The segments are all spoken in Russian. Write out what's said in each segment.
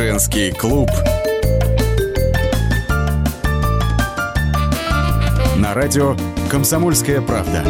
Женский клуб. На радио «Комсомольская правда».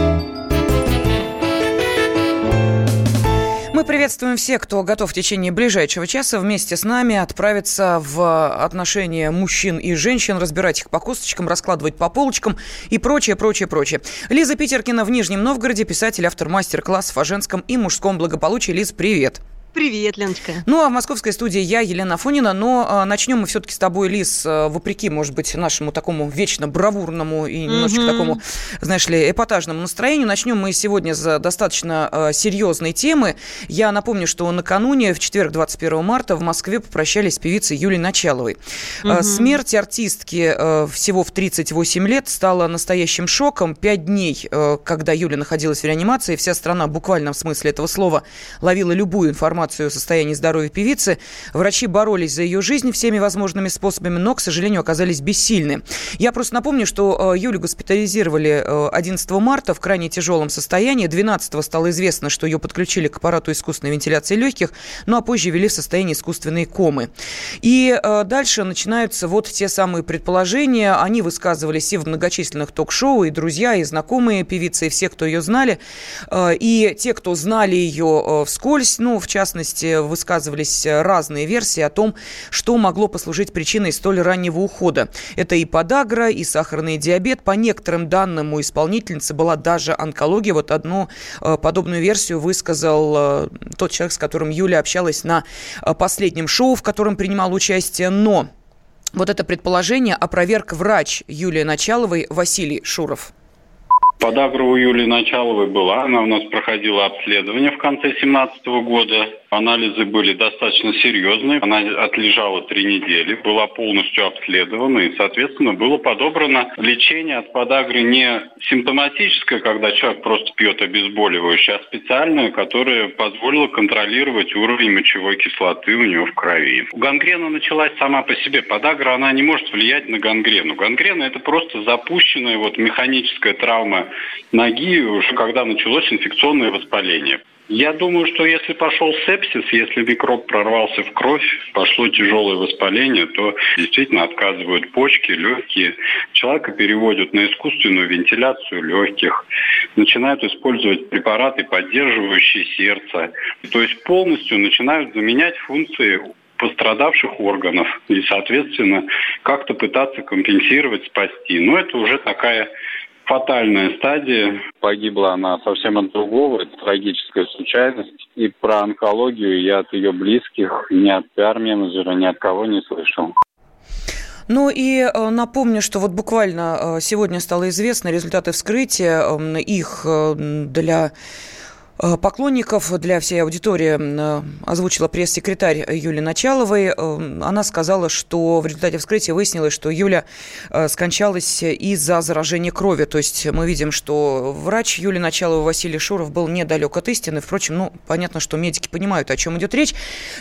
Мы приветствуем всех, кто готов в течение ближайшего часа вместе с нами отправиться в отношения мужчин и женщин, разбирать их по косточкам, раскладывать по полочкам и прочее, прочее, прочее. Лиза Питеркина в Нижнем Новгороде, писатель, автор мастер-классов о женском и мужском благополучии. Лиз, привет. Привет, Леночка. Ну, а в московской студии я, Елена Фонина, но а, начнем мы все-таки с тобой, Лиз, а, вопреки, может быть, нашему такому вечно бравурному и немножечко mm-hmm. такому, знаешь ли, эпатажному настроению. Начнем мы сегодня с достаточно а, серьезной темы. Я напомню, что накануне, в четверг, 21 марта, в Москве попрощались с певицей Юлией Началовой. Mm-hmm. Смерть артистки а, всего в 38 лет стала настоящим шоком. Пять дней, а, когда Юля находилась в реанимации, вся страна в буквальном смысле этого слова ловила любую информацию информацию о состоянии здоровья певицы. Врачи боролись за ее жизнь всеми возможными способами, но, к сожалению, оказались бессильны. Я просто напомню, что э, Юлю госпитализировали 11 э, марта в крайне тяжелом состоянии. 12 стало известно, что ее подключили к аппарату искусственной вентиляции легких, ну а позже ввели в состояние искусственной комы. И э, дальше начинаются вот те самые предположения. Они высказывались и в многочисленных ток-шоу, и друзья, и знакомые певицы, и все, кто ее знали. И те, кто знали ее вскользь, ну, в частности, частности, высказывались разные версии о том, что могло послужить причиной столь раннего ухода. Это и подагра, и сахарный диабет. По некоторым данным у исполнительницы была даже онкология. Вот одну э, подобную версию высказал э, тот человек, с которым Юля общалась на э, последнем шоу, в котором принимал участие. Но вот это предположение опроверг врач Юлии Началовой Василий Шуров. Подагра у Юлии Началовой была. Она у нас проходила обследование в конце 2017 года. Анализы были достаточно серьезные. Она отлежала три недели, была полностью обследована и, соответственно, было подобрано лечение от подагры не симптоматическое, когда человек просто пьет обезболивающее, а специальное, которое позволило контролировать уровень мочевой кислоты у него в крови. Гангрена началась сама по себе. Подагра, она не может влиять на гангрену. Гангрена – это просто запущенная вот механическая травма ноги, уже когда началось инфекционное воспаление. Я думаю, что если пошел сепсис, если микроб прорвался в кровь, пошло тяжелое воспаление, то действительно отказывают почки, легкие. Человека переводят на искусственную вентиляцию легких, начинают использовать препараты, поддерживающие сердце. То есть полностью начинают заменять функции пострадавших органов и, соответственно, как-то пытаться компенсировать, спасти. Но это уже такая фатальная стадия. Погибла она совсем от другого, это трагическая случайность. И про онкологию я от ее близких, ни от пиар-менеджера, ни от кого не слышал. Ну и э, напомню, что вот буквально э, сегодня стало известно результаты вскрытия. Их э, для поклонников для всей аудитории э, озвучила пресс-секретарь Юлии Началовой. Э, она сказала, что в результате вскрытия выяснилось, что Юля скончалась из-за заражения крови. То есть мы видим, что врач Юлии Началовой Василий Шуров был недалек от истины. Впрочем, ну, понятно, что медики понимают, о чем идет речь.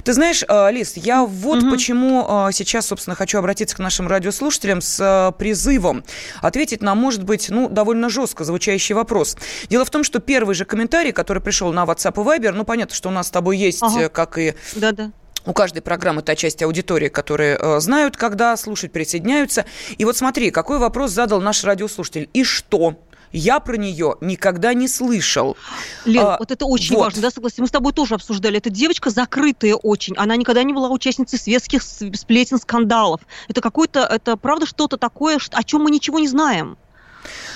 Ты знаешь, Лиз, я вот угу. почему сейчас, собственно, хочу обратиться к нашим радиослушателям с призывом ответить на, может быть, ну, довольно жестко звучащий вопрос. Дело в том, что первый же комментарий, который пришел на WhatsApp и Viber. Ну, понятно, что у нас с тобой есть, ага. Э, как и... Да-да. У каждой программы та часть аудитории, которые э, знают, когда слушать, присоединяются. И вот смотри, какой вопрос задал наш радиослушатель. И что? Я про нее никогда не слышал. Лен, а, вот это очень вот. важно, да, согласен. Мы с тобой тоже обсуждали. Эта девочка закрытая очень. Она никогда не была участницей светских сплетен, скандалов. Это какой-то, это правда что-то такое, о чем мы ничего не знаем.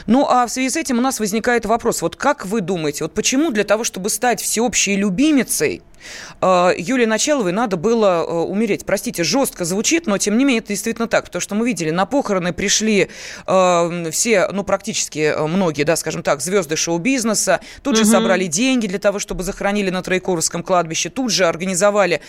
Ну, а в связи с этим у нас возникает вопрос. Вот как вы думаете, вот почему для того, чтобы стать всеобщей любимицей, Юлии Началовой надо было э, умереть. Простите, жестко звучит, но тем не менее это действительно так, потому что мы видели, на похороны пришли э, все, ну практически многие, да, скажем так, звезды шоу-бизнеса, тут же угу. собрали деньги для того, чтобы захоронили на Троекуровском кладбище, тут же организовали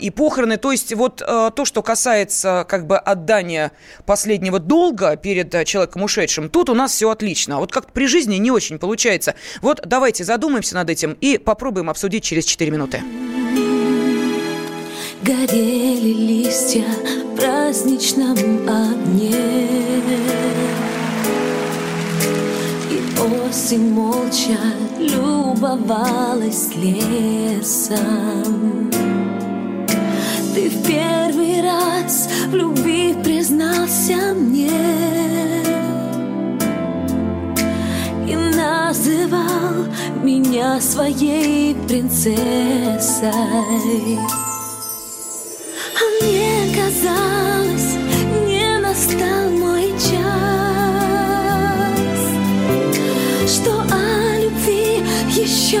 и похороны. То есть вот то, что касается как бы отдания последнего долга перед человеком ушедшим, тут у нас все отлично. А вот как при жизни не очень получается. Вот давайте задумаемся над этим и попробуем обсудить через 4 минуты. Горели листья в праздничном огне. И осень молча любовалась лесом. Ты в первый раз в любви признался мне И называл меня своей принцессой Мне казалось, не настал мой час. Что о любви еще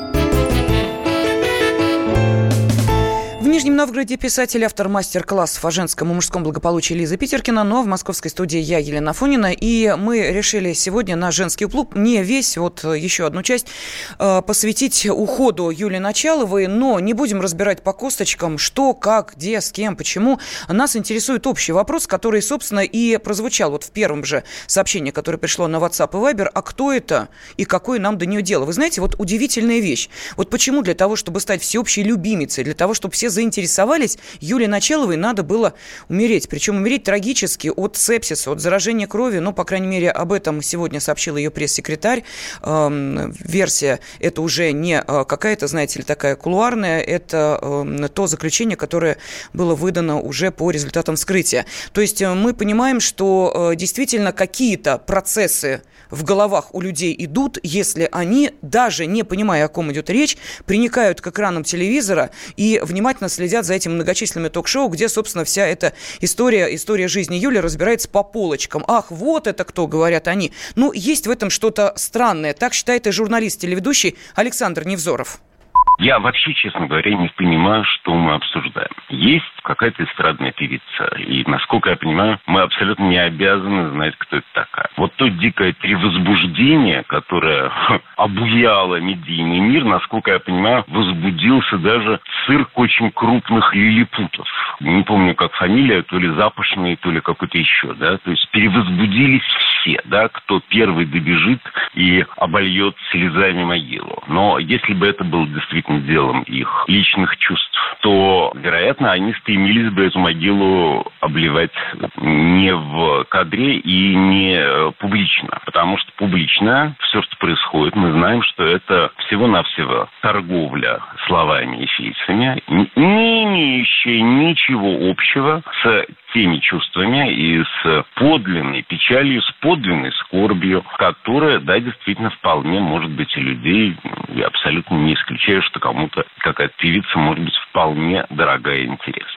Нижнем Новгороде писатель, автор мастер-классов о женском и мужском благополучии Лиза Питеркина, но в московской студии я, Елена Фонина, и мы решили сегодня на женский клуб не весь, вот еще одну часть, э, посвятить уходу Юлии Началовой, но не будем разбирать по косточкам, что, как, где, с кем, почему. Нас интересует общий вопрос, который, собственно, и прозвучал вот в первом же сообщении, которое пришло на WhatsApp и Viber, а кто это и какое нам до нее дело? Вы знаете, вот удивительная вещь. Вот почему для того, чтобы стать всеобщей любимицей, для того, чтобы все заинтересовались, Юлии Началовой надо было умереть. Причем умереть трагически от сепсиса, от заражения крови. Ну, по крайней мере, об этом сегодня сообщил ее пресс-секретарь. Эм, версия это уже не э, какая-то, знаете ли, такая кулуарная, это эм, то заключение, которое было выдано уже по результатам вскрытия. То есть э, мы понимаем, что э, действительно какие-то процессы в головах у людей идут, если они, даже не понимая, о ком идет речь, приникают к экранам телевизора и внимательно следят за этим многочисленными ток-шоу, где, собственно, вся эта история, история жизни Юли разбирается по полочкам. Ах, вот это кто, говорят они. Ну, есть в этом что-то странное. Так считает и журналист, телеведущий Александр Невзоров. Я вообще, честно говоря, не понимаю, что мы обсуждаем. Есть какая-то эстрадная певица, и, насколько я понимаю, мы абсолютно не обязаны знать, кто это такая. Вот то дикое перевозбуждение, которое ха, обуяло медийный мир, насколько я понимаю, возбудился даже цирк очень крупных лилипутов. Не помню, как фамилия, то ли Запашный, то ли какой-то еще, да, то есть перевозбудились все, да, кто первый добежит и обольет слезами могилу. Но если бы это было действительно делом их личных чувств, то, вероятно, они стремились бы эту могилу обливать не в кадре и не э, публично. Потому что публично все, что происходит, мы знаем, что это всего-навсего торговля словами и фейсами, не имеющая ничего общего с теми чувствами и с подлинной печалью, с подлинной скорбью, которая, да, действительно, вполне может быть у людей. Я абсолютно не исключаю, что кому-то какая-то певица может быть вполне дорогая и интересна.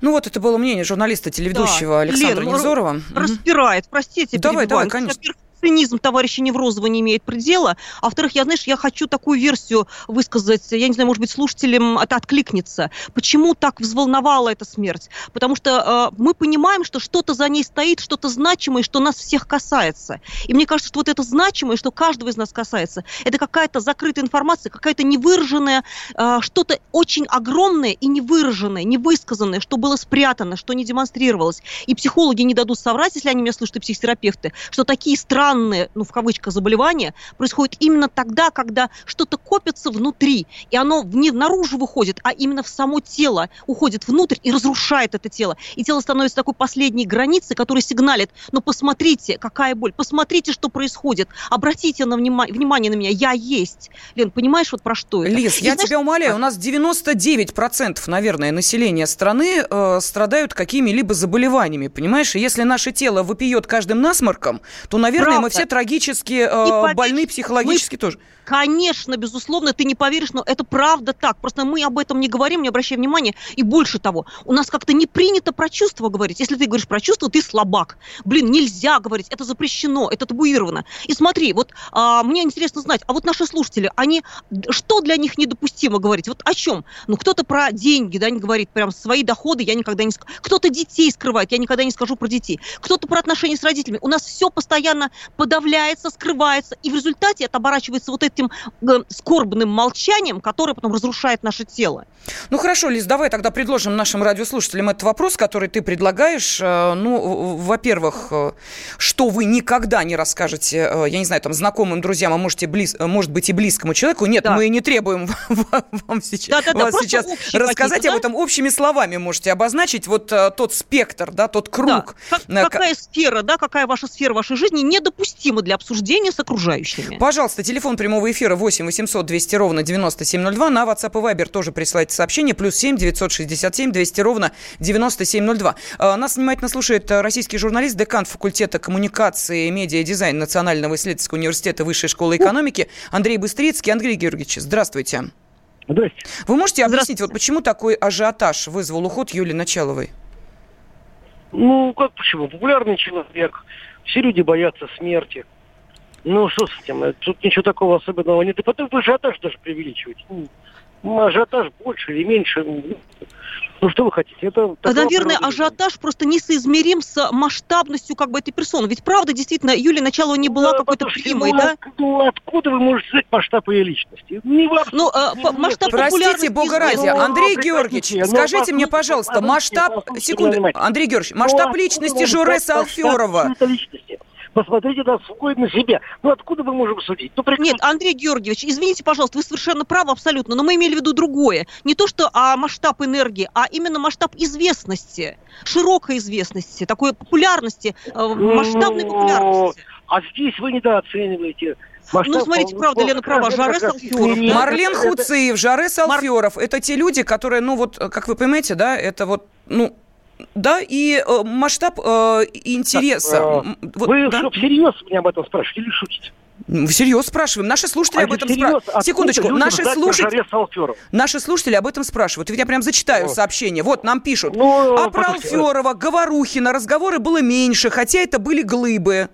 Ну вот это было мнение журналиста, телеведущего да. Александра Лен, Невзорова. Распирает, простите, Давай, давай, конечно цинизм товарища Неврозова не имеет предела. А во-вторых, я, знаешь, я хочу такую версию высказать, я не знаю, может быть, слушателям это откликнется. Почему так взволновала эта смерть? Потому что э, мы понимаем, что что-то за ней стоит, что-то значимое, что нас всех касается. И мне кажется, что вот это значимое, что каждого из нас касается, это какая-то закрытая информация, какая-то невыраженная, э, что-то очень огромное и невыраженное, невысказанное, что было спрятано, что не демонстрировалось. И психологи не дадут соврать, если они меня слышат, и психотерапевты, что такие странные странные, ну, в кавычках, заболевания происходят именно тогда, когда что-то копится внутри, и оно не наружу выходит, а именно в само тело уходит внутрь и разрушает это тело. И тело становится такой последней границей, которая сигналит, ну, посмотрите, какая боль, посмотрите, что происходит, обратите на внима- внимание на меня, я есть. Лен, понимаешь, вот про что это? Лиз, и я знаешь, тебя умоляю, у нас 99%, наверное, населения страны э, страдают какими-либо заболеваниями, понимаешь? И если наше тело выпьет каждым насморком, то, наверное, мы все трагически э, больны психологически мы... тоже. Конечно, безусловно, ты не поверишь, но это правда так. Просто мы об этом не говорим, не обращаем внимания. И больше того, у нас как-то не принято про чувства говорить. Если ты говоришь про чувства, ты слабак. Блин, нельзя говорить, это запрещено, это табуировано. И смотри, вот а, мне интересно знать, а вот наши слушатели, они, что для них недопустимо говорить? Вот о чем? Ну, кто-то про деньги, да, не говорит, прям свои доходы я никогда не скажу. Кто-то детей скрывает, я никогда не скажу про детей. Кто-то про отношения с родителями. У нас все постоянно подавляется, скрывается, и в результате это оборачивается вот этим э, скорбным молчанием, которое потом разрушает наше тело. Ну хорошо, Лиз, давай тогда предложим нашим радиослушателям этот вопрос, который ты предлагаешь. Э, ну, во-первых, э, что вы никогда не расскажете, я не знаю, там, знакомым друзьям, а можете близ, может быть и близкому человеку. Нет, да. мы не требуем вам сейчас, да, да, вас сейчас рассказать об этом. Общими словами можете обозначить вот тот спектр, да, тот круг. Как, какая сфера, да, какая ваша сфера вашей жизни недопустима для обсуждения с окружающими? Пожалуйста, телефон прямого эфира 8 800 200 ровно 9702. На WhatsApp и Viber тоже присылайте сообщение. Плюс 7 967 200 ровно 9702. А, нас внимательно слушает э, российский журналист, декан факультета коммуникации и медиа-дизайн Национального исследовательского университета Высшей школы экономики Андрей Быстрицкий. Андрей Георгиевич, здравствуйте. Здравствуйте. Вы можете объяснить, вот почему такой ажиотаж вызвал уход Юлии Началовой? Ну, как почему? Популярный человек. Все люди боятся смерти. Ну, что с этим? Тут ничего такого особенного нет. И потом вы ажиотаж даже преувеличиваете. Ну, ажиотаж больше или меньше. Ну, что вы хотите? Это а, Наверное, ажиотаж просто несоизмерим с масштабностью как бы этой персоны. Ведь правда, действительно, Юлия начало не была да, какой-то примой, да? Ну, откуда вы можете знать масштаб ее личности? Не вам, ну, э, масштаб Простите, бога ради, Андрей ну, Георгиевич, ну, скажите мне, пожалуйста, масштаб... Секунду, Андрей Георгиевич, масштаб личности Жореса Алферова. Посмотрите на свой, на себя. Ну, откуда мы можем судить? Ну, прекрасно. Нет, Андрей Георгиевич, извините, пожалуйста, вы совершенно правы абсолютно, но мы имели в виду другое. Не то, что а, масштаб энергии, а именно масштаб известности, широкой известности, такой популярности, э, масштабной популярности. А здесь вы недооцениваете Масштаб, ну, смотрите, правда, Лена права, Жарес Алферов. Марлен Хуциев, Жарес Алферов. Это те люди, которые, ну вот, как вы понимаете, да, это вот, ну, да, и э, масштаб э, интереса. Так, э, вот, вы да? что, всерьез меня об этом спрашиваете или шутите? Всерьез спрашиваем. Наши слушатели а об этом спрашивают. Секундочку. Наши слушатели... наши слушатели об этом спрашивают. Я прям зачитаю вот. сообщение. Вот, нам пишут. Ну, а про Алферова, Говорухина разговоры было меньше, хотя это были глыбы.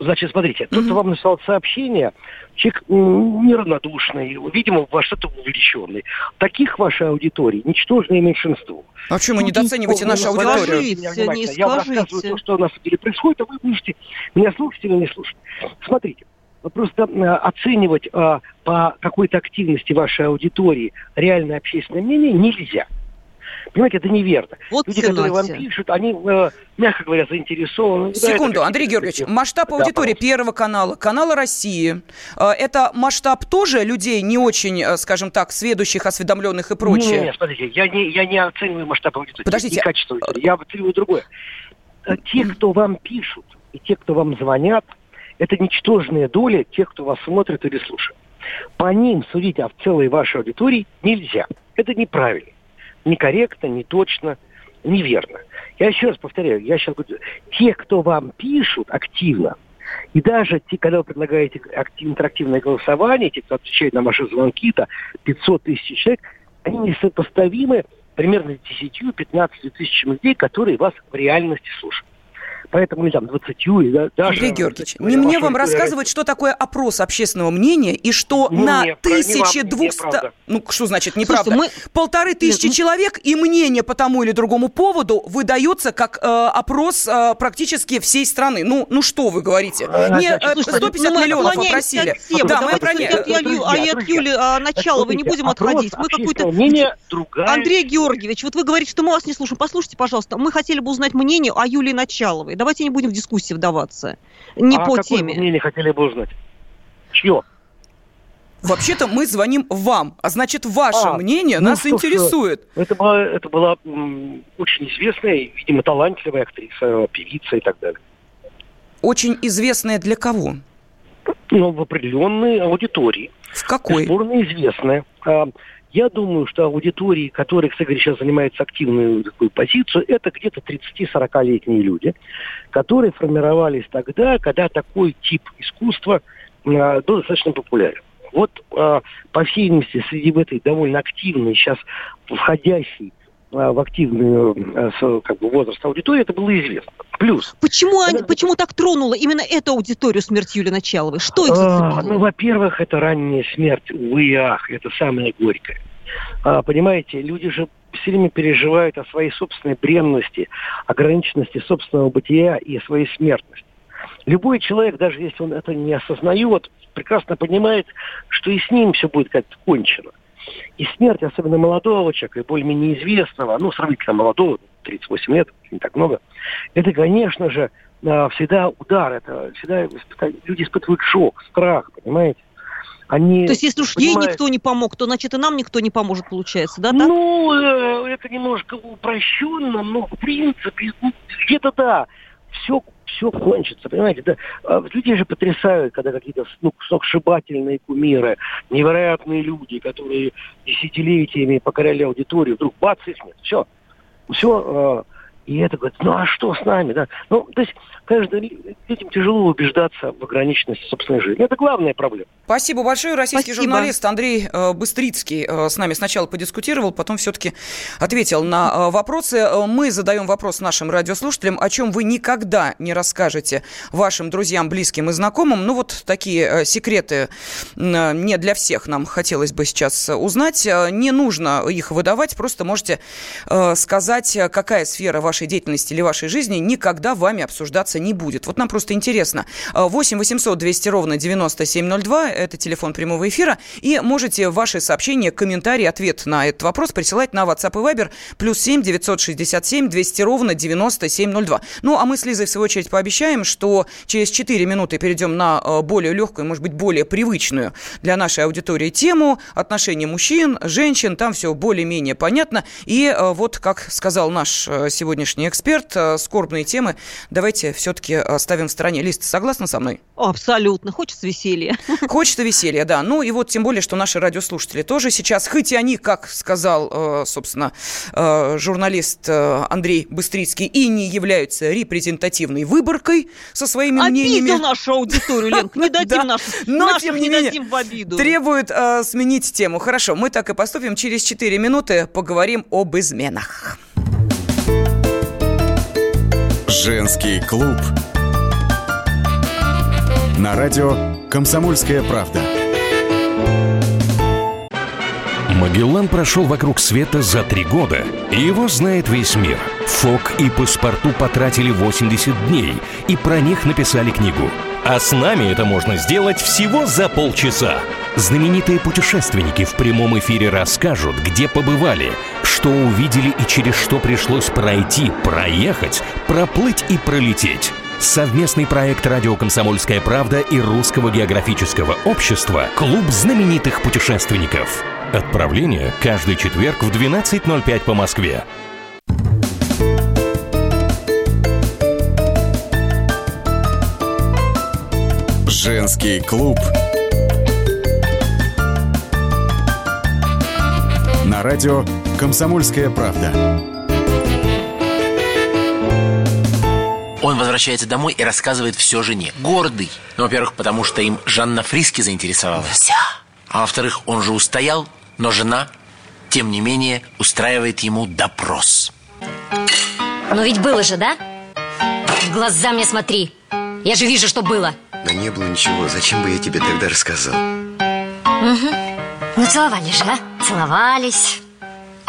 Значит, смотрите, тот, кто вам написал сообщение, человек неравнодушный, видимо, во что-то увлеченный. Таких вашей аудитории ничтожное меньшинство. А почему вы недооцениваете нашу аудиторию? Не Я вам рассказываю то, что на самом деле происходит, а вы будете меня слушать или не слушать. Смотрите, просто э, оценивать э, по какой-то активности вашей аудитории реальное общественное мнение нельзя. Понимаете, это неверно. Вот Люди, которые вам пишут, они, э, мягко говоря, заинтересованы. Секунду, да, Андрей Георгиевич, масштаб аудитории да, Первого канала, канала России, э, это масштаб тоже людей не очень, э, скажем так, сведущих, осведомленных и прочее? Нет, нет, смотрите, я не, я не оцениваю масштаб аудитории. Подождите. И качество аудитории. Я оцениваю другое. Те, кто вам пишут, и те, кто вам звонят, это ничтожная доля тех, кто вас смотрит или слушает. По ним судить о целой вашей аудитории нельзя. Это неправильно некорректно, не точно, неверно. Я еще раз повторяю, я сейчас говорю, те, кто вам пишут активно, и даже те, когда вы предлагаете актив, интерактивное голосование, те, кто отвечает на ваши звонки, то 500 тысяч человек, они несопоставимы примерно 10-15 тысячами людей, которые вас в реальности слушают поэтому или там 20, или да, даже... Андрей Георгиевич, не мне вам рассказывать, что такое опрос общественного мнения, и что ну, на 1200... Ну, что значит неправда? Слушайте, мы... Полторы тысячи Нет, человек, и мнение по тому или другому поводу выдается как э, опрос э, практически всей страны. Ну, ну что вы говорите? А, не, э, 150 ну, миллионов попросили. Да, мы про А и от Юли а, начала вы не будем отходить. Мы какой-то... Андрей Георгиевич, вот вы говорите, что мы вас не слушаем. Послушайте, пожалуйста, мы хотели бы узнать мнение о Юлии Началовой давайте не будем в дискуссии вдаваться. Не а по какое теме. мнение хотели бы узнать? Чье? Вообще-то мы звоним вам, а значит, ваше а, мнение ну, нас интересует. Это была, это была м, очень известная, видимо, талантливая актриса, певица и так далее. Очень известная для кого? Ну, в определенной аудитории. В какой? Бесспорно известная. Я думаю, что аудитории, которые, кстати сейчас занимаются активную такую позицию, это где-то 30-40-летние люди, которые формировались тогда, когда такой тип искусства э, был достаточно популярен. Вот, э, по всей видимости, среди этой довольно активной, сейчас входящей Э, в активную э, как бы, возраст аудитории, это было известно. Плюс. Почему, они, почему так тронула именно эту аудиторию смерть Юли Началовой? Что их а, Ну, во-первых, это ранняя смерть, увы и ах, это самое горькое. А, понимаете, люди же все время переживают о своей собственной бренности, ограниченности собственного бытия и о своей смертности. Любой человек, даже если он это не осознает, прекрасно понимает, что и с ним все будет как-то кончено. И смерть, особенно молодого человека, и более-менее известного, ну, сравнительно молодого, 38 лет, не так много, это, конечно же, а, всегда удар, это всегда люди испытывают шок, страх, понимаете? Они То есть, если уж понимают... ей никто не помог, то, значит, и нам никто не поможет, получается, да? Так? Ну, э, это немножко упрощенно, но, в принципе, ну, где-то да. Все все кончится, понимаете? Да, а, людей же потрясают, когда какие-то ну, сногсшибательные кумиры, невероятные люди, которые десятилетиями покоряли аудиторию, вдруг бац, их нет. Все. Все и это говорит, ну а что с нами, да? Ну, то есть, конечно, этим тяжело убеждаться в ограниченности собственной жизни. Это главная проблема. Спасибо большое. Российский Спасибо. журналист Андрей э, Быстрицкий э, с нами сначала подискутировал, потом все-таки ответил на э, вопросы. Мы задаем вопрос нашим радиослушателям, о чем вы никогда не расскажете вашим друзьям, близким и знакомым. Ну, вот такие секреты не для всех нам хотелось бы сейчас узнать. Не нужно их выдавать, просто можете сказать, какая сфера вашей вашей деятельности или вашей жизни никогда вами обсуждаться не будет. Вот нам просто интересно. 8 800 200 ровно 9702 – это телефон прямого эфира. И можете ваши сообщения, комментарии, ответ на этот вопрос присылать на WhatsApp и Viber плюс 7 967 200 ровно 9702. Ну, а мы с Лизой, в свою очередь, пообещаем, что через 4 минуты перейдем на э, более легкую, может быть, более привычную для нашей аудитории тему отношения мужчин, женщин. Там все более-менее понятно. И э, вот, как сказал наш э, сегодняшний эксперт. Э, скорбные темы давайте все-таки оставим в стороне. Лист, согласна со мной? Абсолютно. Хочется веселья. Хочется веселья, да. Ну и вот тем более, что наши радиослушатели тоже сейчас, хоть и они, как сказал, э, собственно, э, журналист Андрей Быстрицкий, и не являются репрезентативной выборкой со своими Обидел мнениями. Обидел нашу аудиторию, Ленка, не дадим нашу, Но, тем не, менее, в обиду. Требует сменить тему. Хорошо, мы так и поступим. Через 4 минуты поговорим об изменах. Женский клуб. На радио «Комсомольская правда». Магеллан прошел вокруг света за три года, и его знает весь мир. Фок и паспорту потратили 80 дней, и про них написали книгу. А с нами это можно сделать всего за полчаса. Знаменитые путешественники в прямом эфире расскажут, где побывали, что увидели и через что пришлось пройти, проехать, проплыть и пролететь. Совместный проект «Радио Комсомольская правда» и Русского географического общества «Клуб знаменитых путешественников». Отправление каждый четверг в 12.05 по Москве. Женский клуб на радио «Комсомольская правда». Он возвращается домой и рассказывает все жене. Гордый. Ну, во-первых, потому что им Жанна Фриски заинтересовалась. Все. А во-вторых, он же устоял, но жена тем не менее устраивает ему допрос. Но ведь было же, да? В глаза мне смотри. Я же вижу, что было. Да не было ничего. Зачем бы я тебе тогда рассказал? Угу. Ну, целовались же, а? Целовались.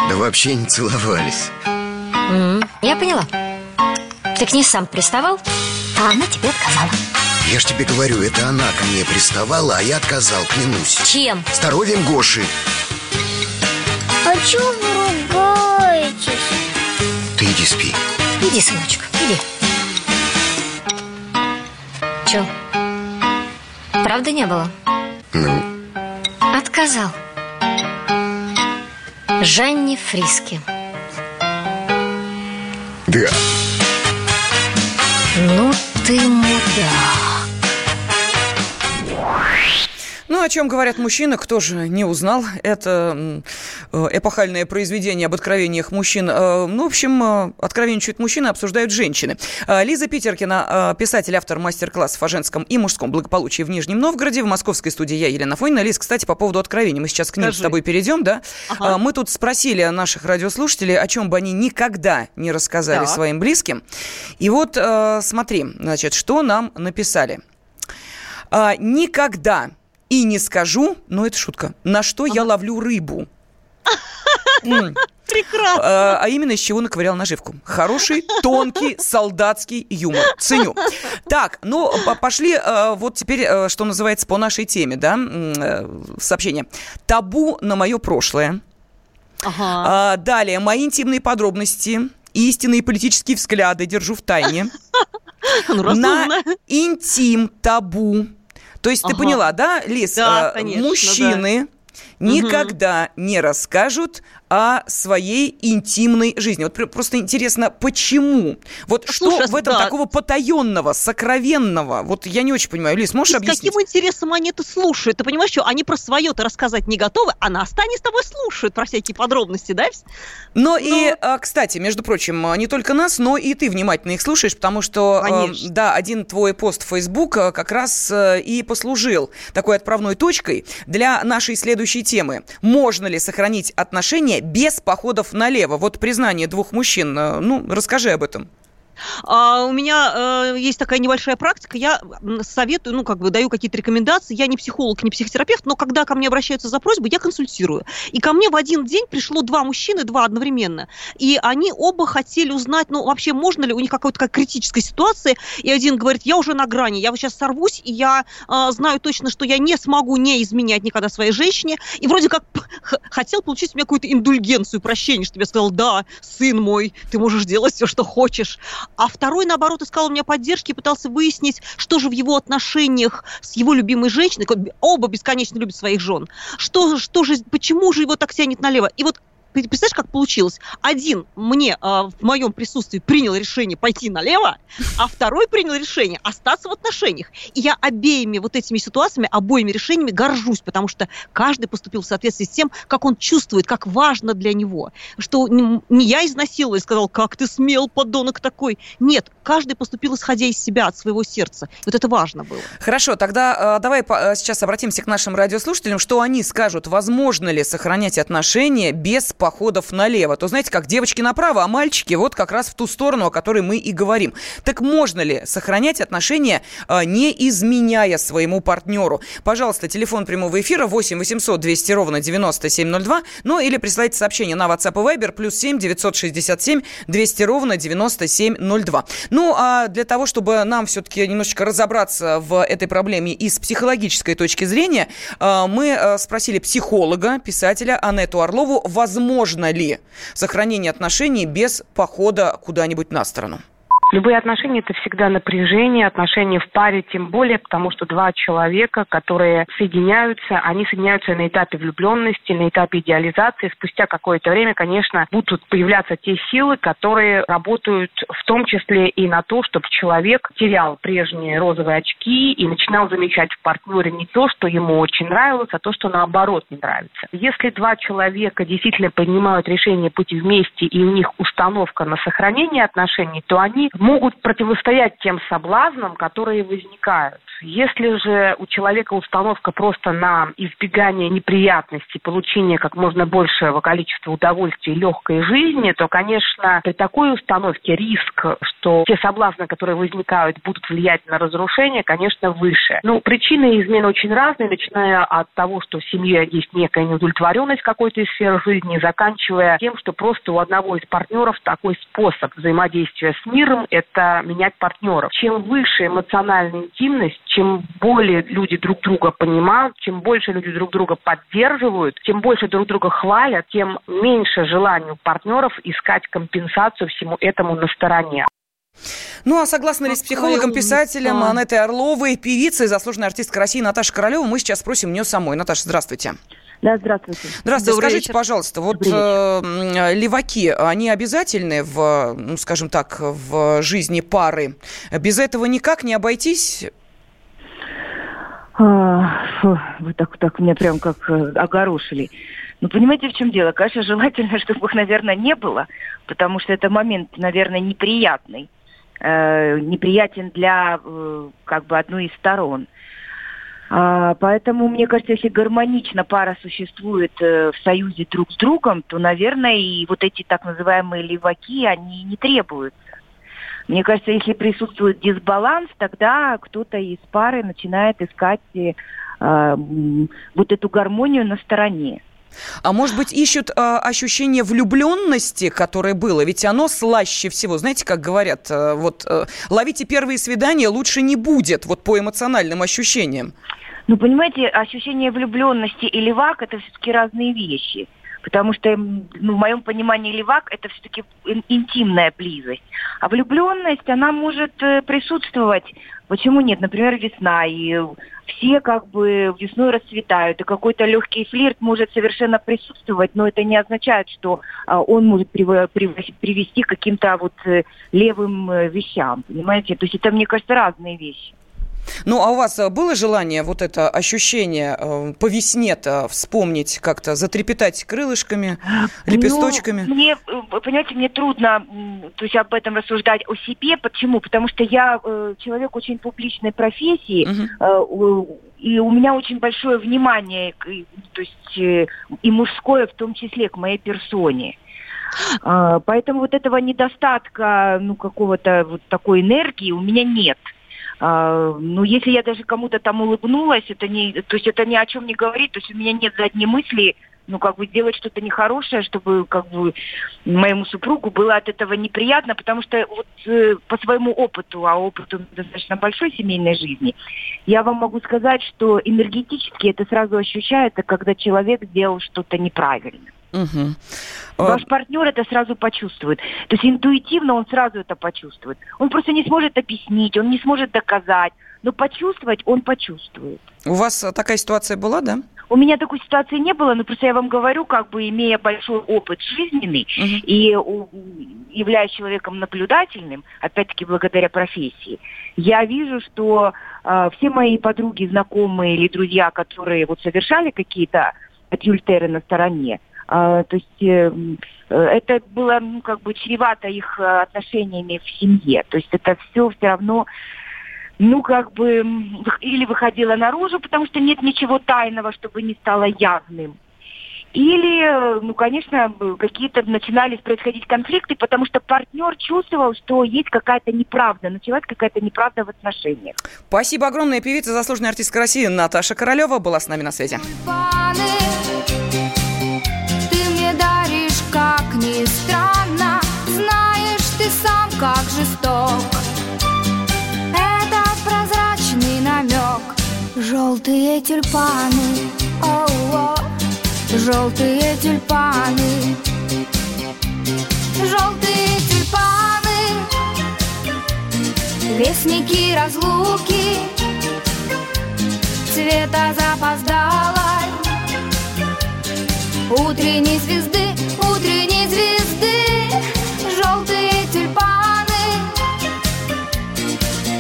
Да вообще не целовались. Угу. Я поняла. Ты к ней сам приставал, а она тебе отказала. Я ж тебе говорю, это она ко мне приставала, а я отказал, клянусь. Чем? Здоровьем Гоши. А чё вы ругаетесь? Ты иди спи. Иди, сыночек, иди. Чё? Правда не было? Ну? Отказал. Жанни Фриски. Да. Ну ты мудак. Ну, о чем говорят мужчины, кто же не узнал? Это эпохальное произведение об откровениях мужчин. Э, ну, в общем, э, откровенничают мужчины, обсуждают женщины. Лиза Питеркина, писатель, автор мастер-классов о женском и мужском благополучии в Нижнем Новгороде. В московской студии я, Елена Фонина. Лиз, кстати, по поводу откровений. Мы сейчас к ним Скажи. с тобой перейдем, да? Ага. Мы тут спросили наших радиослушателей, о чем бы они никогда не рассказали так. своим близким. И вот смотри, значит, что нам написали. Никогда и не скажу, но это шутка, на что я ловлю рыбу. Прекрасно. А, а именно, из чего наковырял наживку. Хороший, тонкий, солдатский юмор. Ценю. Так, ну, пошли а, вот теперь, а, что называется, по нашей теме, да, э, сообщение. Табу на мое прошлое. Ага. А, далее, мои интимные подробности, истинные политические взгляды держу в тайне. На интим табу то есть ага. ты поняла, да, Лиз? Да, э, конечно, мужчины да. Никогда угу. не расскажут о своей интимной жизни. Вот просто интересно, почему? Вот Слушай, что в этом да. такого потаенного, сокровенного? Вот я не очень понимаю. Лиз, можешь И объяснить? С каким интересом они это слушают? Ты понимаешь, что они про свое-то рассказать не готовы, а нас они с тобой слушают про всякие подробности, да? Но, но... и, а, кстати, между прочим, не только нас, но и ты внимательно их слушаешь, потому что, э, Конечно. да, один твой пост в Facebook как раз э, и послужил такой отправной точкой для нашей следующей темы. Можно ли сохранить отношения без походов налево. Вот признание двух мужчин. Э, ну, расскажи об этом. А, у меня э, есть такая небольшая практика. Я советую, ну, как бы даю какие-то рекомендации. Я не психолог, не психотерапевт, но когда ко мне обращаются за просьбой, я консультирую. И ко мне в один день пришло два мужчины, два одновременно. И они оба хотели узнать, ну, вообще можно ли у них какая-то как критическая ситуация. И один говорит, я уже на грани, я вот сейчас сорвусь, и я э, знаю точно, что я не смогу не изменять никогда своей женщине. И вроде как хотел получить у меня какую-то индульгенцию, прощение, что я сказал, да, сын мой, ты можешь делать все, что хочешь. А второй, наоборот, искал у меня поддержки пытался выяснить, что же в его отношениях с его любимой женщиной, оба бесконечно любят своих жен, что, что же, почему же его так тянет налево. И вот представляешь, как получилось? Один мне э, в моем присутствии принял решение пойти налево, а второй принял решение остаться в отношениях. И я обеими вот этими ситуациями, обоими решениями горжусь, потому что каждый поступил в соответствии с тем, как он чувствует, как важно для него. Что не я изнасиловала и сказал, как ты смел, подонок такой. Нет, каждый поступил исходя из себя, от своего сердца. Вот это важно было. Хорошо, тогда э, давай по, э, сейчас обратимся к нашим радиослушателям, что они скажут, возможно ли сохранять отношения без походов налево. То знаете, как девочки направо, а мальчики вот как раз в ту сторону, о которой мы и говорим. Так можно ли сохранять отношения, а, не изменяя своему партнеру? Пожалуйста, телефон прямого эфира 8 800 200 ровно 9702, ну или присылайте сообщение на WhatsApp и Viber плюс 7 967 200 ровно 9702. Ну, а для того, чтобы нам все-таки немножечко разобраться в этой проблеме и с психологической точки зрения, а, мы а, спросили психолога, писателя Анету Орлову, возможно возможно ли сохранение отношений без похода куда-нибудь на сторону? Любые отношения – это всегда напряжение, отношения в паре тем более, потому что два человека, которые соединяются, они соединяются на этапе влюбленности, на этапе идеализации. Спустя какое-то время, конечно, будут появляться те силы, которые работают в том числе и на то, чтобы человек терял прежние розовые очки и начинал замечать в партнере не то, что ему очень нравилось, а то, что наоборот не нравится. Если два человека действительно принимают решение быть вместе и у них установка на сохранение отношений, то они могут противостоять тем соблазнам, которые возникают. Если же у человека установка просто на избегание неприятностей, получение как можно большего количества удовольствия и легкой жизни, то, конечно, при такой установке риск, что те соблазны, которые возникают, будут влиять на разрушение, конечно, выше. Ну, причины измены очень разные, начиная от того, что в семье есть некая неудовлетворенность какой-то из сфер жизни, заканчивая тем, что просто у одного из партнеров такой способ взаимодействия с миром – это менять партнеров. Чем выше эмоциональная интимность, чем более люди друг друга понимают, чем больше люди друг друга поддерживают, чем больше друг друга хвалят, тем меньше желания у партнеров искать компенсацию всему этому на стороне. Ну, а согласно ли с психологом, писателем Анеттой Орловой, певицей, заслуженной артисткой России Наташей Королевой, мы сейчас спросим у нее самой. Наташа, здравствуйте. Да, здравствуйте. Здравствуйте. Добрый Скажите, вечер. пожалуйста, вот э, леваки, они обязательны в, ну, скажем так, в жизни пары? Без этого никак не обойтись? А, фу, вы так, так меня прям как э, огорошили. Ну, понимаете, в чем дело? Конечно, желательно, чтобы их, наверное, не было, потому что это момент, наверное, неприятный. Э, неприятен для э, как бы одной из сторон. А, поэтому, мне кажется, если гармонично пара существует э, в союзе друг с другом, то, наверное, и вот эти так называемые леваки, они не требуются. Мне кажется, если присутствует дисбаланс, тогда кто-то из пары начинает искать э, вот эту гармонию на стороне. А может быть, ищут э, ощущение влюбленности, которое было? Ведь оно слаще всего. Знаете, как говорят, э, вот э, ловите первые свидания лучше не будет, вот по эмоциональным ощущениям. Ну, понимаете, ощущение влюбленности и левак – это все-таки разные вещи потому что, ну, в моем понимании, левак – это все-таки интимная близость. А влюбленность, она может э, присутствовать. Почему нет? Например, весна, и все как бы весной расцветают, и какой-то легкий флирт может совершенно присутствовать, но это не означает, что а, он может привести к каким-то вот э, левым э, вещам, понимаете? То есть это, мне кажется, разные вещи. Ну, а у вас э, было желание вот это ощущение э, по весне-то вспомнить как-то, затрепетать крылышками, ну, лепесточками? Ну, мне, э, понимаете, мне трудно то есть об этом рассуждать о себе. Почему? Потому что я э, человек очень публичной профессии, угу. э, и у меня очень большое внимание, то есть э, и мужское в том числе к моей персоне. А, поэтому вот этого недостатка, ну, какого-то вот такой энергии у меня нет. А, ну, если я даже кому-то там улыбнулась, это не, то есть это ни о чем не говорит, то есть у меня нет задней мысли, ну, как бы делать что-то нехорошее, чтобы, как бы, моему супругу было от этого неприятно, потому что вот э, по своему опыту, а опыту достаточно большой семейной жизни, я вам могу сказать, что энергетически это сразу ощущается, когда человек сделал что-то неправильно. Угу. Ваш партнер это сразу почувствует. То есть интуитивно он сразу это почувствует. Он просто не сможет объяснить, он не сможет доказать, но почувствовать он почувствует. У вас такая ситуация была, да? У меня такой ситуации не было, но просто я вам говорю, как бы имея большой опыт жизненный uh и у, являясь человеком наблюдательным, опять-таки благодаря профессии, я вижу, что э, все мои подруги, знакомые или друзья, которые вот совершали какие-то адюльтеры на стороне, то есть э, э, это было ну, как бы чревато их э, отношениями в семье. То есть это все все равно ну, как бы, или выходило наружу, потому что нет ничего тайного, чтобы не стало явным. Или, ну, конечно, какие-то начинались происходить конфликты, потому что партнер чувствовал, что есть какая-то неправда, началась какая-то неправда в отношениях. Спасибо огромное. Певица, заслуженная артистка России Наташа Королева была с нами на связи. Жесток Это прозрачный намек. Желтые тюльпаны о Желтые тюльпаны. Желтые тюльпаны. Вестники разлуки. Цвета запоздалой. Утренней звезды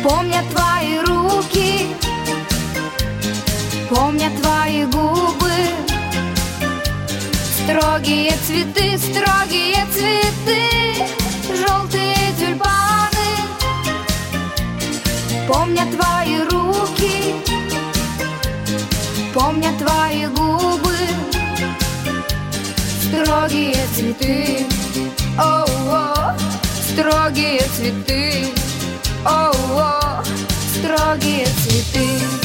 Помнят твои руки, помнят твои губы. Строгие цветы, строгие цветы Желтые тюльпаны. Помня твои руки Помня твои губы. Строгие цветы Оу-о, строгие цветы Оу-о, строгие цветы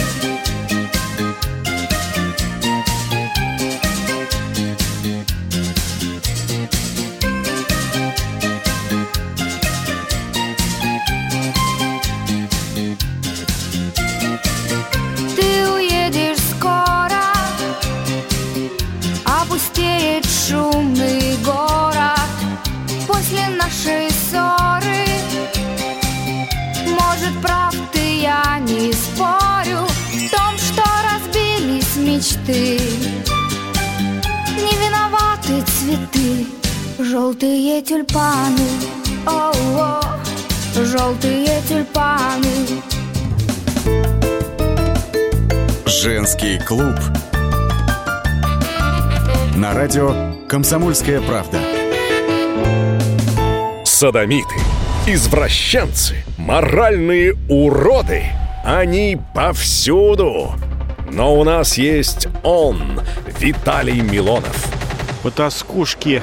Желтые тюльпаны О-о, желтые тюльпаны. Женский клуб. На радио «Комсомольская правда» Садомиты, извращенцы, моральные уроды. Они повсюду. Но у нас есть он, Виталий Милонов. Потаскушки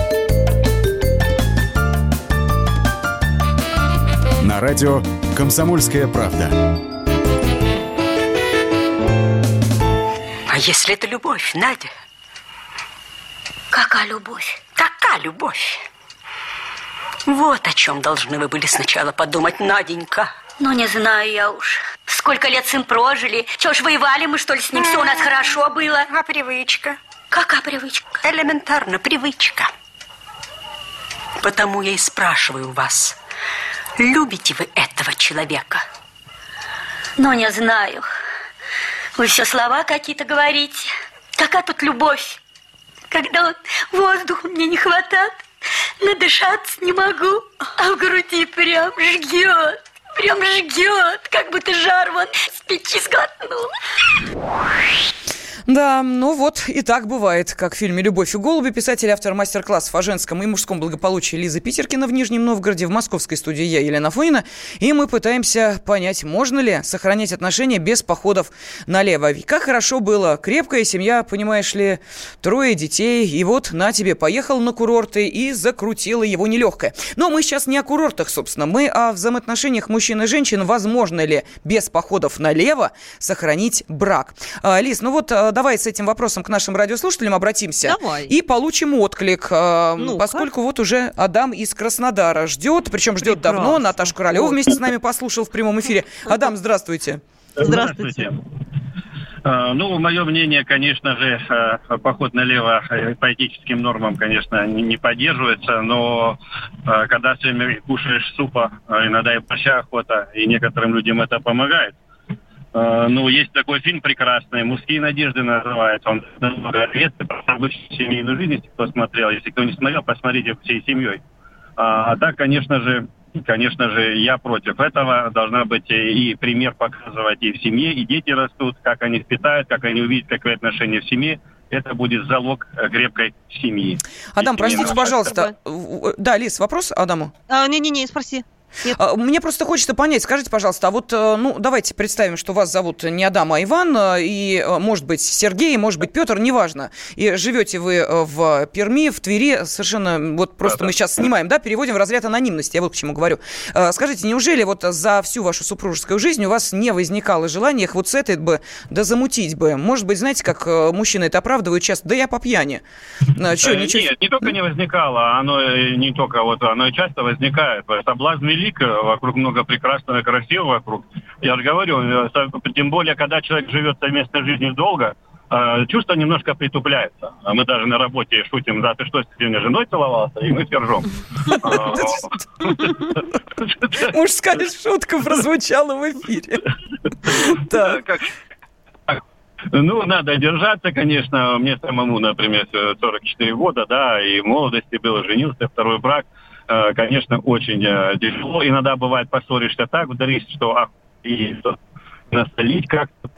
На радио «Комсомольская правда». А если это любовь, Надя? Какая любовь? Какая любовь? Вот о чем должны вы были сначала подумать, Наденька. Ну, не знаю я уж. Сколько лет с ним прожили. Чего ж, воевали мы, что ли, с ним? Все у нас хорошо было. А привычка? Какая привычка? Элементарно, привычка. Потому я и спрашиваю вас, любите вы этого человека? Ну, не знаю. Вы все слова какие-то говорите. Какая тут любовь? Когда вот воздуха мне не хватает, надышаться не могу, а в груди прям жгет. Прям жгет, как будто жар вон с печи сглотнул. Да, ну вот и так бывает, как в фильме «Любовь и голуби» писатель автор мастер-классов о женском и мужском благополучии Лиза Питеркина в Нижнем Новгороде, в московской студии я, Елена Фонина, и мы пытаемся понять, можно ли сохранять отношения без походов налево. Как хорошо было, крепкая семья, понимаешь ли, трое детей, и вот на тебе поехал на курорты и закрутила его нелегкое. Но мы сейчас не о курортах, собственно, мы о взаимоотношениях мужчин и женщин, возможно ли без походов налево сохранить брак. А, Лиз, ну вот а, давай с этим вопросом к нашим радиослушателям обратимся. Давай. И получим отклик, ну поскольку вот уже Адам из Краснодара ждет, причем ждет Прекрасно. давно. Наташа Королева вместе с нами послушал в прямом эфире. Адам, здравствуйте. Здравствуйте. Э, ну, мое мнение, конечно же, э, поход налево по этическим нормам, конечно, не поддерживается, но когда все время кушаешь супа, иногда и борща охота, и некоторым людям это помогает. Uh, ну, есть такой фильм прекрасный, «Мужские надежды» называется. Он много лет про обычную семейную жизнь, если кто смотрел. Если кто не смотрел, посмотрите всей семьей. А, а так, конечно же, конечно же, я против этого. Должна быть и пример показывать и в семье, и дети растут, как они питают, как они увидят, какое отношение в семье это будет залог крепкой семьи. Адам, простите, пожалуйста. Да, Лиз, вопрос Адаму? А, не-не-не, спроси. Нет. А, мне просто хочется понять, скажите, пожалуйста, а вот, э, ну, давайте представим, что вас зовут не Адам, а Иван, э, и, э, может быть, Сергей, может быть, Петр, неважно. И живете вы в Перми, в Твери, совершенно, вот просто да, мы да. сейчас снимаем, да, переводим в разряд анонимности, я вот к чему говорю. Скажите, неужели вот за всю вашу супружескую жизнь у вас не возникало желания их вот с этой бы, да замутить бы? Может быть, знаете, как мужчины это оправдывают часто, да я по пьяни. Что, ничего... Нет, не только не возникало, оно не только вот, оно и часто возникает. Соблазн велик, вокруг много прекрасного и красивого вокруг. Я же говорю, э, тем более, когда человек живет совместной жизнью долго, э, чувство немножко притупляется. А мы даже на работе шутим, да, ты что, с своей женой целовался? И мы все ржем. Мужская шутка прозвучала в эфире. Так. Ну, надо держаться, конечно. Мне самому, например, 44 года, да, и в молодости был, женился, второй брак. Э, конечно, очень э, тяжело. Иногда бывает поссоришься так, вдарись, что ах, и что, насолить как-то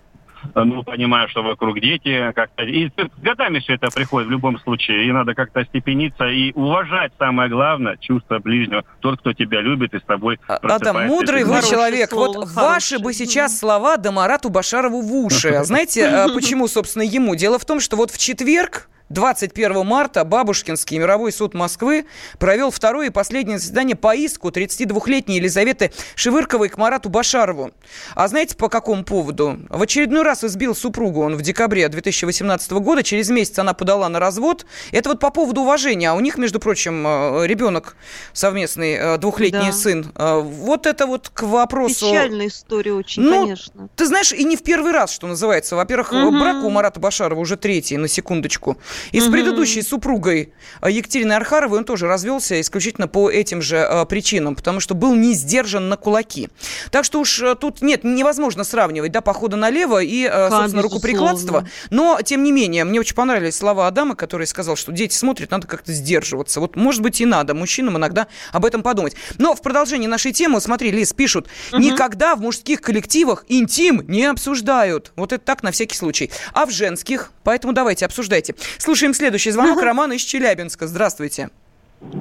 ну, понимаю, что вокруг дети, как-то... И с годами все это приходит в любом случае, и надо как-то остепениться и уважать, самое главное, чувство ближнего, тот, кто тебя любит и с тобой а, Адам, мудрый вы человек. Слово, вот хорошее. ваши бы сейчас слова Дамарату Башарову в уши. Знаете, а почему, собственно, ему? Дело в том, что вот в четверг 21 марта Бабушкинский мировой суд Москвы провел второе и последнее заседание по иску 32-летней Елизаветы Шевырковой к Марату Башарову. А знаете, по какому поводу? В очередной раз избил супругу он в декабре 2018 года. Через месяц она подала на развод. Это вот по поводу уважения. А у них, между прочим, э, ребенок совместный, э, двухлетний да. сын. Э, вот это вот к вопросу... Печальная история очень, ну, конечно. Ты знаешь, и не в первый раз, что называется. Во-первых, угу. брак у Марата Башарова уже третий, на секундочку. И угу. с предыдущей супругой э, Екатериной Архаровой он тоже развелся исключительно по этим же э, причинам, потому что был не сдержан на кулаки. Так что уж э, тут нет, невозможно сравнивать, да, похода налево и, э, собственно, рукоприкладство. Но, тем не менее, мне очень понравились слова Адама, который сказал, что дети смотрят, надо как-то сдерживаться. Вот, может быть, и надо мужчинам иногда об этом подумать. Но в продолжении нашей темы, смотри, Лиз, пишут, угу. никогда в мужских коллективах интим не обсуждают. Вот это так на всякий случай. А в женских? Поэтому давайте, обсуждайте. Слушаем следующий звонок. Роман из Челябинска. Здравствуйте.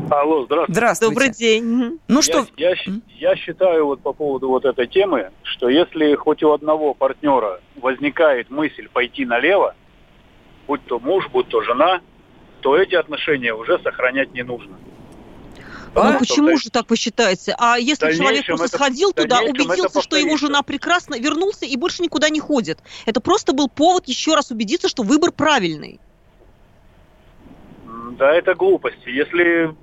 Алло, здравствуйте. Здравствуйте. Добрый день. Ну что? Я, я, я считаю вот по поводу вот этой темы, что если хоть у одного партнера возникает мысль пойти налево, будь то муж, будь то жена, то эти отношения уже сохранять не нужно. А? Ну почему же так вы считаете? А если человек просто это, сходил туда, убедился, что его жена прекрасно, вернулся и больше никуда не ходит, это просто был повод еще раз убедиться, что выбор правильный. Да, это глупости. Если...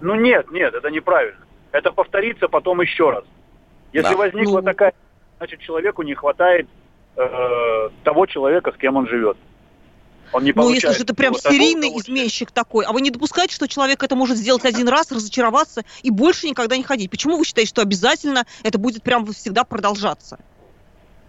Ну нет, нет, это неправильно. Это повторится потом еще раз. Если да. возникла ну... такая, значит, человеку не хватает э, того человека, с кем он живет. Он не ну, если же это прям серийный изменщик такой, а вы не допускаете, что человек это может сделать один раз, разочароваться и больше никогда не ходить? Почему вы считаете, что обязательно это будет прям всегда продолжаться?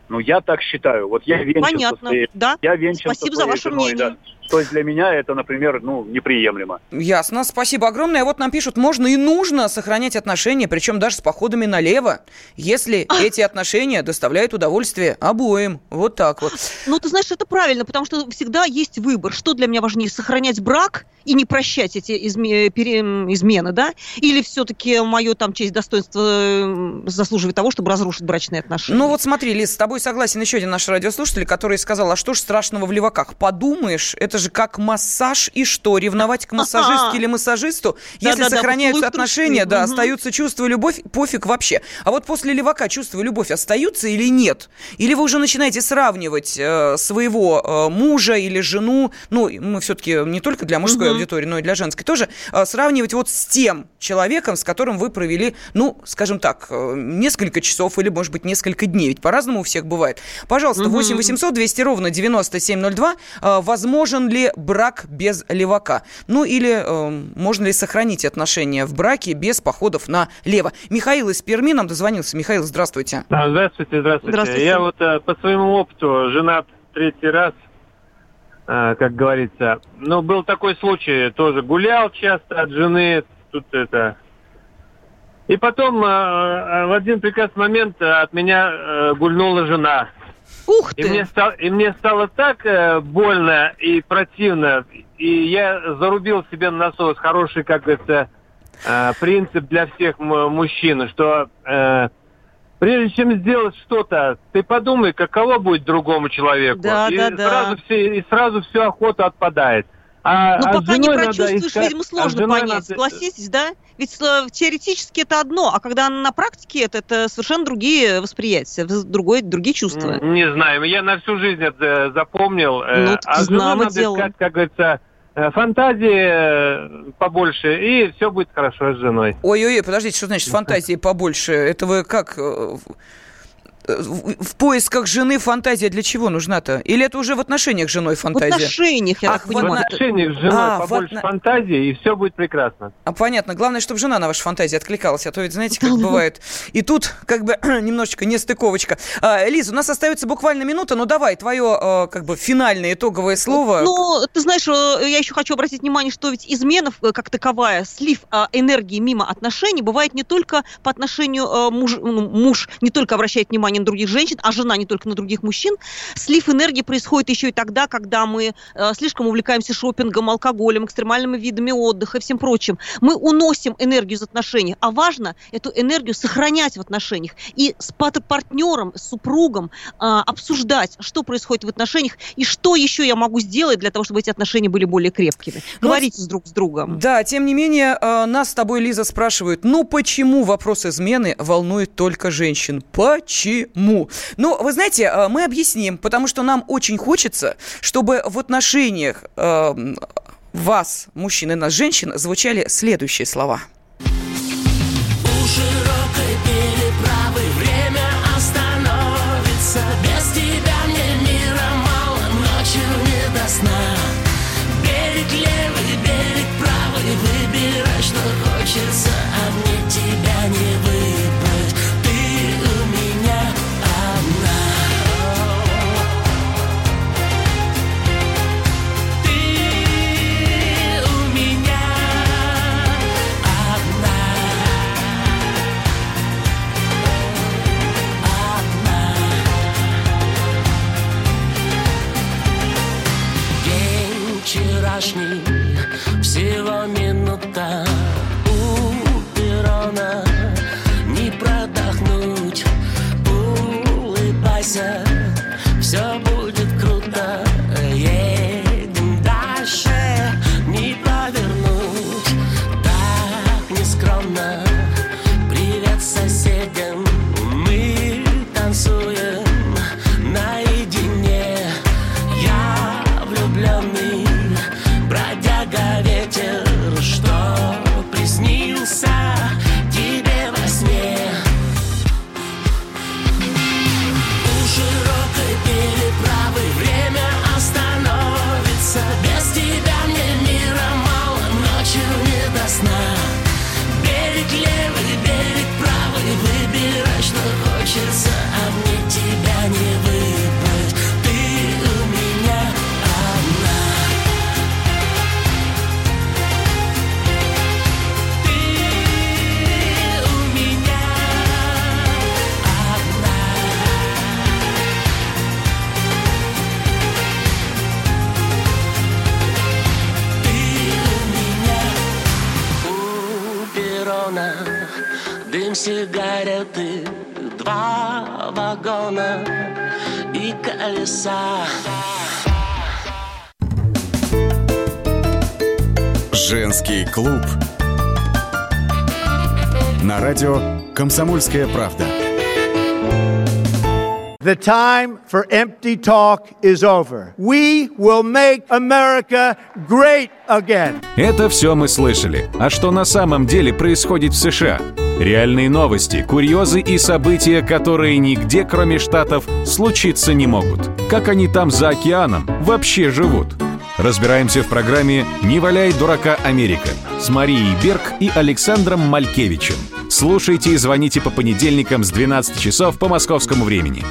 Ну, я так считаю. Вот я венчан Понятно, своей, да. Я венчан Спасибо за ваше женой, мнение. Да. То есть для меня это, например, ну, неприемлемо. Ясно, спасибо огромное. Вот нам пишут, можно и нужно сохранять отношения, причем даже с походами налево, если эти отношения доставляют удовольствие обоим. Вот так вот. Ну, ты знаешь, это правильно, потому что всегда есть выбор. Что для меня важнее, сохранять брак и не прощать эти изме- пере- измены, да? Или все-таки мое там честь, достоинство заслуживает того, чтобы разрушить брачные отношения? Ну вот смотри, Лиз, с тобой согласен еще один наш радиослушатель, который сказал, а что ж страшного в леваках? Подумаешь, это же как массаж и что? Ревновать к массажистке или массажисту? Если сохраняются отношения, да, остаются чувства и любовь, пофиг вообще. А вот после левака чувства и любовь остаются или нет? Или вы уже начинаете сравнивать э, своего э, мужа или жену, ну, мы все-таки не только для мужской аудитории, но и для женской тоже, э, сравнивать вот с тем человеком, с которым вы провели, ну, скажем так, э, несколько часов или, может быть, несколько дней. Ведь по-разному у всех бывает. Пожалуйста, 8 800 200 ровно 9702. Э, возможен ли брак без левака? Ну или э, можно ли сохранить отношения в браке без походов налево? Михаил из Перми нам дозвонился. Михаил, здравствуйте. Здравствуйте, здравствуйте. здравствуйте. Я вот э, по своему опыту женат третий раз, э, как говорится. Ну, был такой случай, тоже гулял часто от жены, тут это... И потом э, э в один прекрасный момент от меня э, гульнула жена. Ух ты! И мне, стало, и мне стало так э, больно и противно, и я зарубил себе на носу хороший, как это, принцип для всех мужчин, что э, прежде чем сделать что-то, ты подумай, каково будет другому человеку. Да, и да, сразу да. Все, и сразу все охота отпадает. А, Но а пока не прочувствуешь, искать, видимо, сложно а понять. Надо... Согласитесь, да? Ведь э, теоретически это одно, а когда на практике это, это совершенно другие восприятия, другое, другие чувства. Не знаю, я на всю жизнь это запомнил. Э, ну, а знамо надо дело. искать, как говорится, э, фантазии побольше, и все будет хорошо с женой. Ой-ой-ой, подождите, что значит фантазии побольше? Это вы как в поисках жены фантазия для чего нужна-то? Или это уже в отношениях с женой фантазия? В отношениях, я Ах, так понимаю. В отношениях с женой а, побольше от... фантазии, и все будет прекрасно. А понятно. Главное, чтобы жена на ваши фантазии откликалась. А то ведь, знаете, как бывает. И тут как бы немножечко нестыковочка. А, Лиза, у нас остается буквально минута. Ну давай, твое а, как бы финальное итоговое слово. Ну, ты знаешь, э, я еще хочу обратить внимание, что ведь измена э, как таковая, слив а, энергии мимо отношений бывает не только по отношению муж, ну, муж не только обращает внимание на других женщин, а жена не только на других мужчин. Слив энергии происходит еще и тогда, когда мы э, слишком увлекаемся шопингом, алкоголем, экстремальными видами отдыха и всем прочим. Мы уносим энергию из отношений, а важно эту энергию сохранять в отношениях и с партнером, с супругом э, обсуждать, что происходит в отношениях и что еще я могу сделать для того, чтобы эти отношения были более крепкими. Ну, Говорите с друг с другом. Да, тем не менее, э, нас с тобой, Лиза, спрашивают, ну почему вопрос измены волнует только женщин? Почему? Ну, вы знаете, э, мы объясним, потому что нам очень хочется, чтобы в отношениях э, вас, мужчин и нас, женщин, звучали следующие слова. Вагона и колеса Женский клуб. На радио «Комсомольская правда». The time for empty talk is over. We will make America great again. Это все мы слышали. А что на самом деле происходит в США? Реальные новости, курьезы и события, которые нигде, кроме Штатов, случиться не могут. Как они там за океаном вообще живут? Разбираемся в программе «Не валяй дурака Америка» с Марией Берг и Александром Малькевичем. Слушайте и звоните по понедельникам с 12 часов по московскому времени.